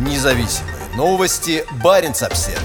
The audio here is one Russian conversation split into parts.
Независимые новости. Барин обсерва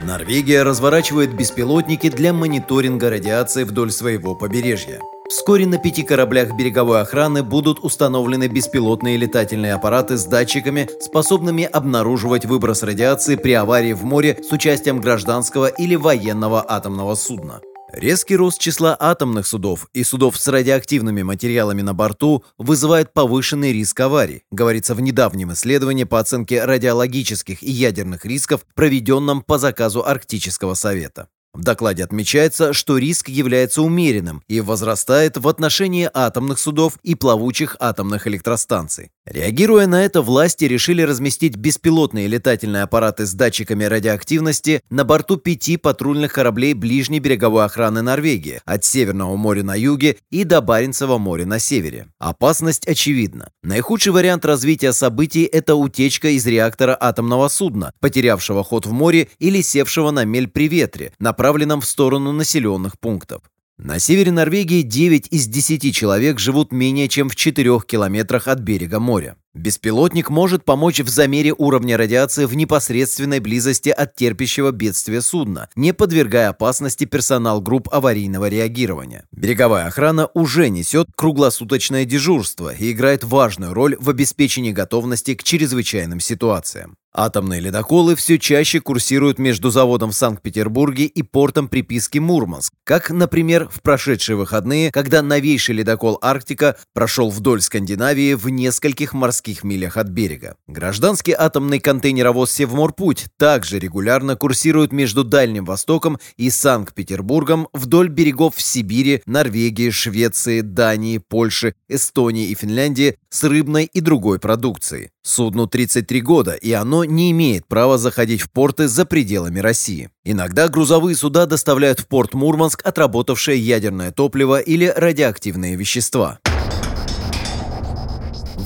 Норвегия разворачивает беспилотники для мониторинга радиации вдоль своего побережья. Вскоре на пяти кораблях береговой охраны будут установлены беспилотные летательные аппараты с датчиками, способными обнаруживать выброс радиации при аварии в море с участием гражданского или военного атомного судна. Резкий рост числа атомных судов и судов с радиоактивными материалами на борту вызывает повышенный риск аварий, говорится в недавнем исследовании по оценке радиологических и ядерных рисков, проведенном по заказу Арктического совета. В докладе отмечается, что риск является умеренным и возрастает в отношении атомных судов и плавучих атомных электростанций. Реагируя на это, власти решили разместить беспилотные летательные аппараты с датчиками радиоактивности на борту пяти патрульных кораблей ближней береговой охраны Норвегии от Северного моря на юге и до Баренцева моря на севере. Опасность очевидна. Наихудший вариант развития событий – это утечка из реактора атомного судна, потерявшего ход в море или севшего на мель при ветре, направленном в сторону населенных пунктов. На севере Норвегии 9 из 10 человек живут менее чем в 4 километрах от берега моря. Беспилотник может помочь в замере уровня радиации в непосредственной близости от терпящего бедствия судна, не подвергая опасности персонал групп аварийного реагирования. Береговая охрана уже несет круглосуточное дежурство и играет важную роль в обеспечении готовности к чрезвычайным ситуациям. Атомные ледоколы все чаще курсируют между заводом в Санкт-Петербурге и портом приписки Мурманск, как, например, в прошедшие выходные, когда новейший ледокол «Арктика» прошел вдоль Скандинавии в нескольких морских милях от берега. Гражданский атомный контейнеровоз «Севморпуть» также регулярно курсирует между Дальним Востоком и Санкт-Петербургом вдоль берегов в Сибири, Норвегии, Швеции, Дании, Польши, Эстонии и Финляндии с рыбной и другой продукцией. Судну 33 года, и оно не имеет права заходить в порты за пределами России. Иногда грузовые суда доставляют в порт Мурманск отработавшее ядерное топливо или радиоактивные вещества.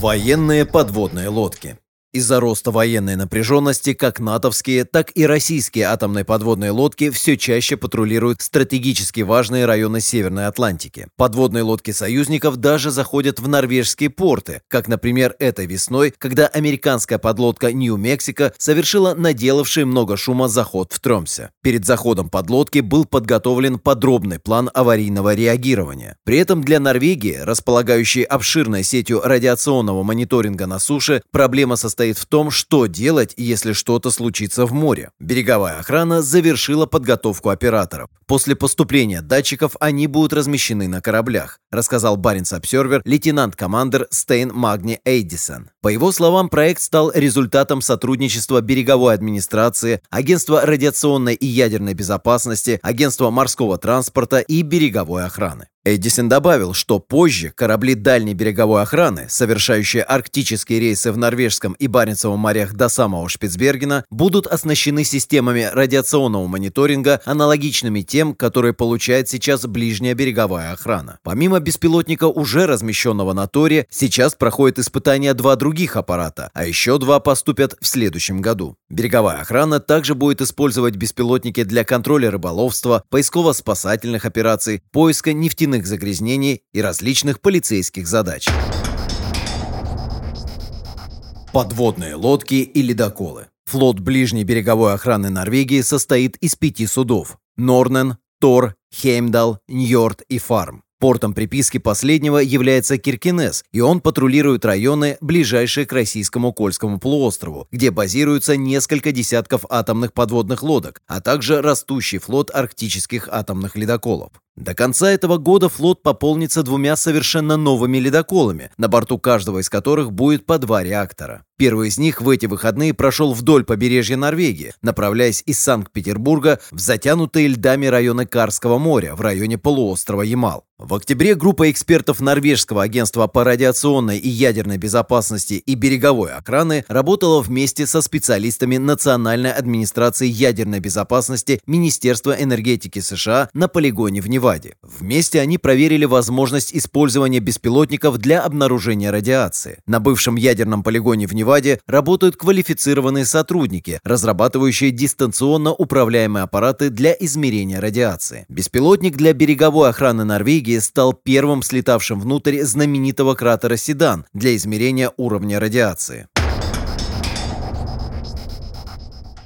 Военные подводные лодки из-за роста военной напряженности как натовские, так и российские атомные подводные лодки все чаще патрулируют стратегически важные районы Северной Атлантики. Подводные лодки союзников даже заходят в норвежские порты, как, например, этой весной, когда американская подлодка Нью-Мексико совершила наделавший много шума заход в Тромсе. Перед заходом подлодки был подготовлен подробный план аварийного реагирования. При этом для Норвегии, располагающей обширной сетью радиационного мониторинга на суше, проблема состоит состоит в том, что делать, если что-то случится в море. Береговая охрана завершила подготовку операторов. После поступления датчиков они будут размещены на кораблях, рассказал Баренц Обсервер лейтенант-командер Стейн Магни Эйдисон. По его словам, проект стал результатом сотрудничества береговой администрации, Агентства радиационной и ядерной безопасности, Агентства морского транспорта и береговой охраны. Эдисон добавил, что позже корабли дальней береговой охраны, совершающие арктические рейсы в Норвежском и Баренцевом морях до самого Шпицбергена, будут оснащены системами радиационного мониторинга, аналогичными тем, которые получает сейчас ближняя береговая охрана. Помимо беспилотника, уже размещенного на Торе, сейчас проходят испытания два других аппарата, а еще два поступят в следующем году. Береговая охрана также будет использовать беспилотники для контроля рыболовства, поисково-спасательных операций, поиска нефтяных радиоактивных загрязнений и различных полицейских задач. Подводные лодки и ледоколы. Флот ближней береговой охраны Норвегии состоит из пяти судов – Норнен, Тор, Хеймдал, Ньорд и Фарм. Портом приписки последнего является Киркинес, и он патрулирует районы, ближайшие к российскому Кольскому полуострову, где базируются несколько десятков атомных подводных лодок, а также растущий флот арктических атомных ледоколов. До конца этого года флот пополнится двумя совершенно новыми ледоколами, на борту каждого из которых будет по два реактора. Первый из них в эти выходные прошел вдоль побережья Норвегии, направляясь из Санкт-Петербурга в затянутые льдами районы Карского моря в районе полуострова Ямал. В октябре группа экспертов Норвежского агентства по радиационной и ядерной безопасности и береговой охраны работала вместе со специалистами Национальной администрации ядерной безопасности Министерства энергетики США на полигоне в Неваде. Неваде. Вместе они проверили возможность использования беспилотников для обнаружения радиации. На бывшем ядерном полигоне в Неваде работают квалифицированные сотрудники, разрабатывающие дистанционно управляемые аппараты для измерения радиации. Беспилотник для береговой охраны Норвегии стал первым слетавшим внутрь знаменитого кратера Седан для измерения уровня радиации.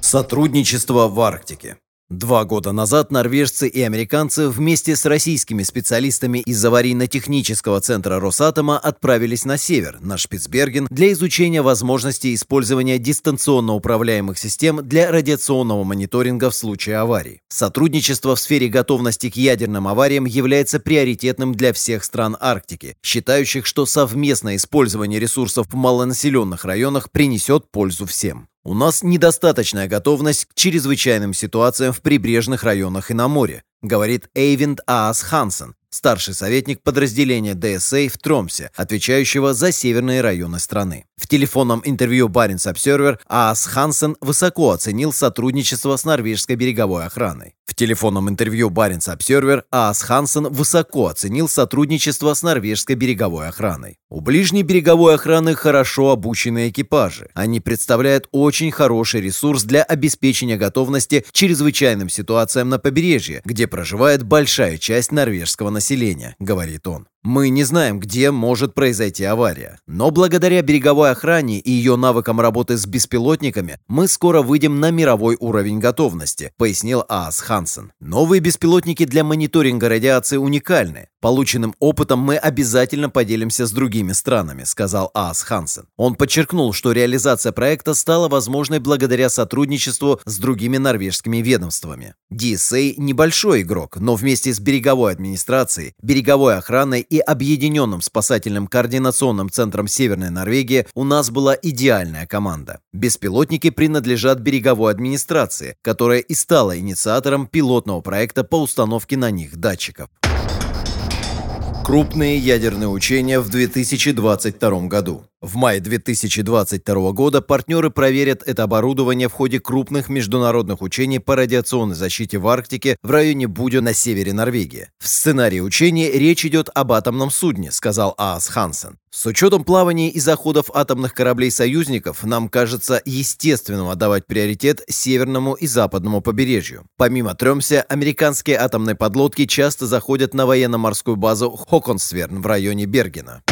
Сотрудничество в Арктике. Два года назад норвежцы и американцы вместе с российскими специалистами из аварийно-технического центра Росатома отправились на север, на Шпицберген, для изучения возможности использования дистанционно управляемых систем для радиационного мониторинга в случае аварий. Сотрудничество в сфере готовности к ядерным авариям является приоритетным для всех стран Арктики, считающих, что совместное использование ресурсов в малонаселенных районах принесет пользу всем. У нас недостаточная готовность к чрезвычайным ситуациям в прибрежных районах и на море, говорит Эйвинд Аас Хансен, старший советник подразделения ДСА в Тромсе, отвечающего за северные районы страны. В телефонном интервью Баренц Обсервер Аас Хансен высоко оценил сотрудничество с норвежской береговой охраной. В телефонном интервью Баренц Обсервер Аас Хансен высоко оценил сотрудничество с норвежской береговой охраной. У ближней береговой охраны хорошо обученные экипажи. Они представляют очень хороший ресурс для обеспечения готовности к чрезвычайным ситуациям на побережье, где проживает большая часть норвежского населения, говорит он. Мы не знаем, где может произойти авария, но благодаря береговой охране и ее навыкам работы с беспилотниками мы скоро выйдем на мировой уровень готовности, пояснил Аас Хансен. Новые беспилотники для мониторинга радиации уникальны. Полученным опытом мы обязательно поделимся с другими странами, сказал Аас Хансен. Он подчеркнул, что реализация проекта стала возможной благодаря сотрудничеству с другими норвежскими ведомствами. DSA – небольшой игрок, но вместе с береговой администрацией, береговой охраной и Объединенным спасательным координационным центром Северной Норвегии у нас была идеальная команда. Беспилотники принадлежат береговой администрации, которая и стала инициатором пилотного проекта по установке на них датчиков. Крупные ядерные учения в 2022 году. В мае 2022 года партнеры проверят это оборудование в ходе крупных международных учений по радиационной защите в Арктике в районе Будё на севере Норвегии. В сценарии учений речь идет об атомном судне, сказал Аас Хансен. С учетом плавания и заходов атомных кораблей союзников, нам кажется естественным отдавать приоритет северному и западному побережью. Помимо Тремся, американские атомные подлодки часто заходят на военно-морскую базу Хоконсверн в районе Бергена.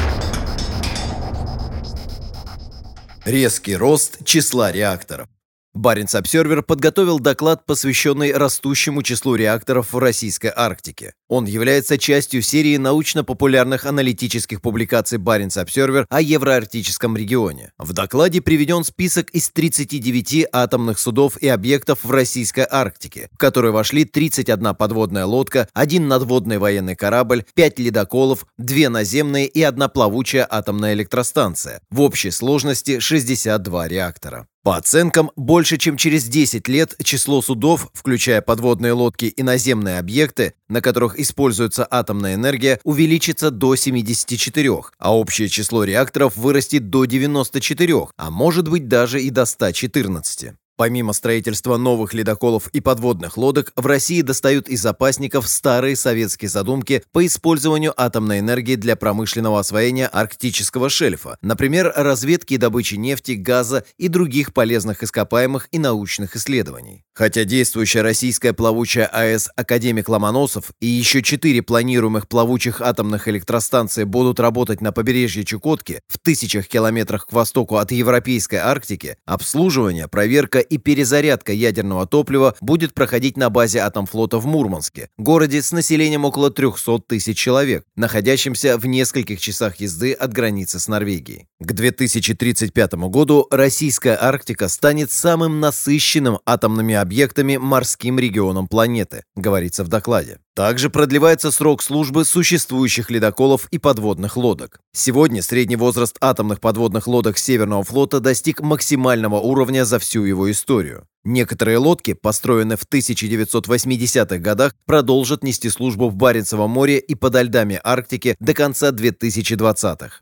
Резкий рост числа реакторов. Баренц Обсервер подготовил доклад, посвященный растущему числу реакторов в российской Арктике. Он является частью серии научно-популярных аналитических публикаций Баренц Обсервер о евроарктическом регионе. В докладе приведен список из 39 атомных судов и объектов в российской Арктике, в которые вошли 31 подводная лодка, один надводный военный корабль, 5 ледоколов, 2 наземные и одна плавучая атомная электростанция. В общей сложности 62 реактора. По оценкам, больше чем через 10 лет число судов, включая подводные лодки и наземные объекты, на которых используется атомная энергия, увеличится до 74, а общее число реакторов вырастет до 94, а может быть даже и до 114. Помимо строительства новых ледоколов и подводных лодок, в России достают из запасников старые советские задумки по использованию атомной энергии для промышленного освоения арктического шельфа, например, разведки и добычи нефти, газа и других полезных ископаемых и научных исследований. Хотя действующая российская плавучая АЭС «Академик Ломоносов» и еще четыре планируемых плавучих атомных электростанции будут работать на побережье Чукотки в тысячах километрах к востоку от Европейской Арктики, обслуживание, проверка и перезарядка ядерного топлива будет проходить на базе Атомфлота в Мурманске, городе с населением около 300 тысяч человек, находящемся в нескольких часах езды от границы с Норвегией. К 2035 году российская Арктика станет самым насыщенным атомными объектами морским регионом планеты, говорится в докладе. Также продлевается срок службы существующих ледоколов и подводных лодок. Сегодня средний возраст атомных подводных лодок Северного флота достиг максимального уровня за всю его историю. Некоторые лодки, построенные в 1980-х годах, продолжат нести службу в Баренцевом море и подо льдами Арктики до конца 2020-х.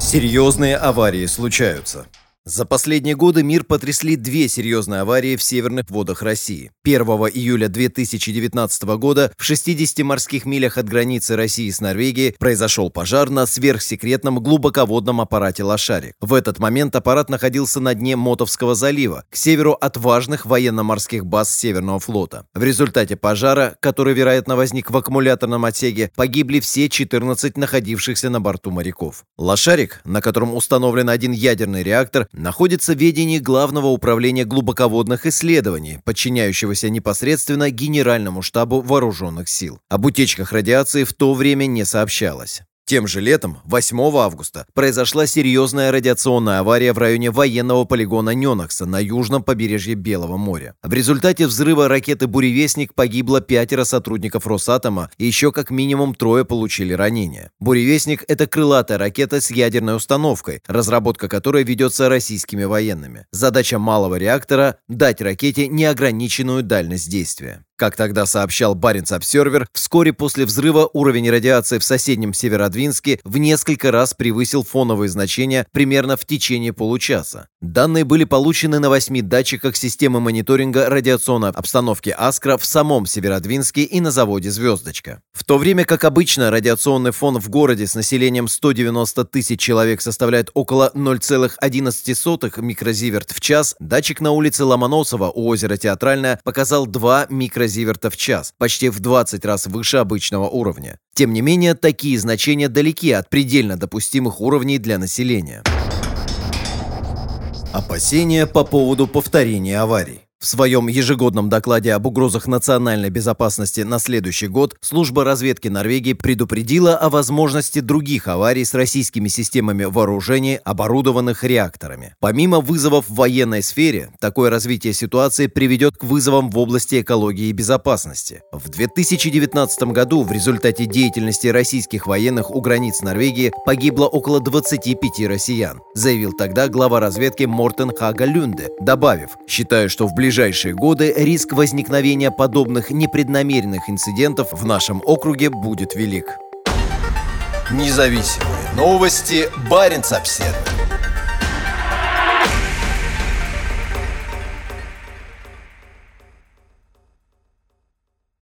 Серьезные аварии случаются. За последние годы мир потрясли две серьезные аварии в северных водах России. 1 июля 2019 года в 60 морских милях от границы России с Норвегией произошел пожар на сверхсекретном глубоководном аппарате «Лошарик». В этот момент аппарат находился на дне Мотовского залива, к северу от важных военно-морских баз Северного флота. В результате пожара, который, вероятно, возник в аккумуляторном отсеке, погибли все 14 находившихся на борту моряков. «Лошарик», на котором установлен один ядерный реактор, находится в ведении Главного управления глубоководных исследований, подчиняющегося непосредственно Генеральному штабу вооруженных сил. Об утечках радиации в то время не сообщалось. Тем же летом, 8 августа, произошла серьезная радиационная авария в районе военного полигона Ненокса на южном побережье Белого моря. В результате взрыва ракеты «Буревестник» погибло пятеро сотрудников Росатома и еще как минимум трое получили ранения. «Буревестник» — это крылатая ракета с ядерной установкой, разработка которой ведется российскими военными. Задача малого реактора — дать ракете неограниченную дальность действия. Как тогда сообщал Баренц Обсервер, вскоре после взрыва уровень радиации в соседнем Северодвинске в несколько раз превысил фоновые значения примерно в течение получаса. Данные были получены на восьми датчиках системы мониторинга радиационной обстановки «Аскра» в самом Северодвинске и на заводе «Звездочка». В то время как обычно радиационный фон в городе с населением 190 тысяч человек составляет около 0,11 микрозиверт в час, датчик на улице Ломоносова у озера Театральное показал 2 микрозиверта микрозиверта в час, почти в 20 раз выше обычного уровня. Тем не менее, такие значения далеки от предельно допустимых уровней для населения. Опасения по поводу повторения аварий. В своем ежегодном докладе об угрозах национальной безопасности на следующий год служба разведки Норвегии предупредила о возможности других аварий с российскими системами вооружений, оборудованных реакторами. Помимо вызовов в военной сфере, такое развитие ситуации приведет к вызовам в области экологии и безопасности. В 2019 году в результате деятельности российских военных у границ Норвегии погибло около 25 россиян, заявил тогда глава разведки Мортен Хага Люнде, добавив, считаю, что в ближайшее ближайшие годы риск возникновения подобных непреднамеренных инцидентов в нашем округе будет велик. Независимые новости. Барин обседный.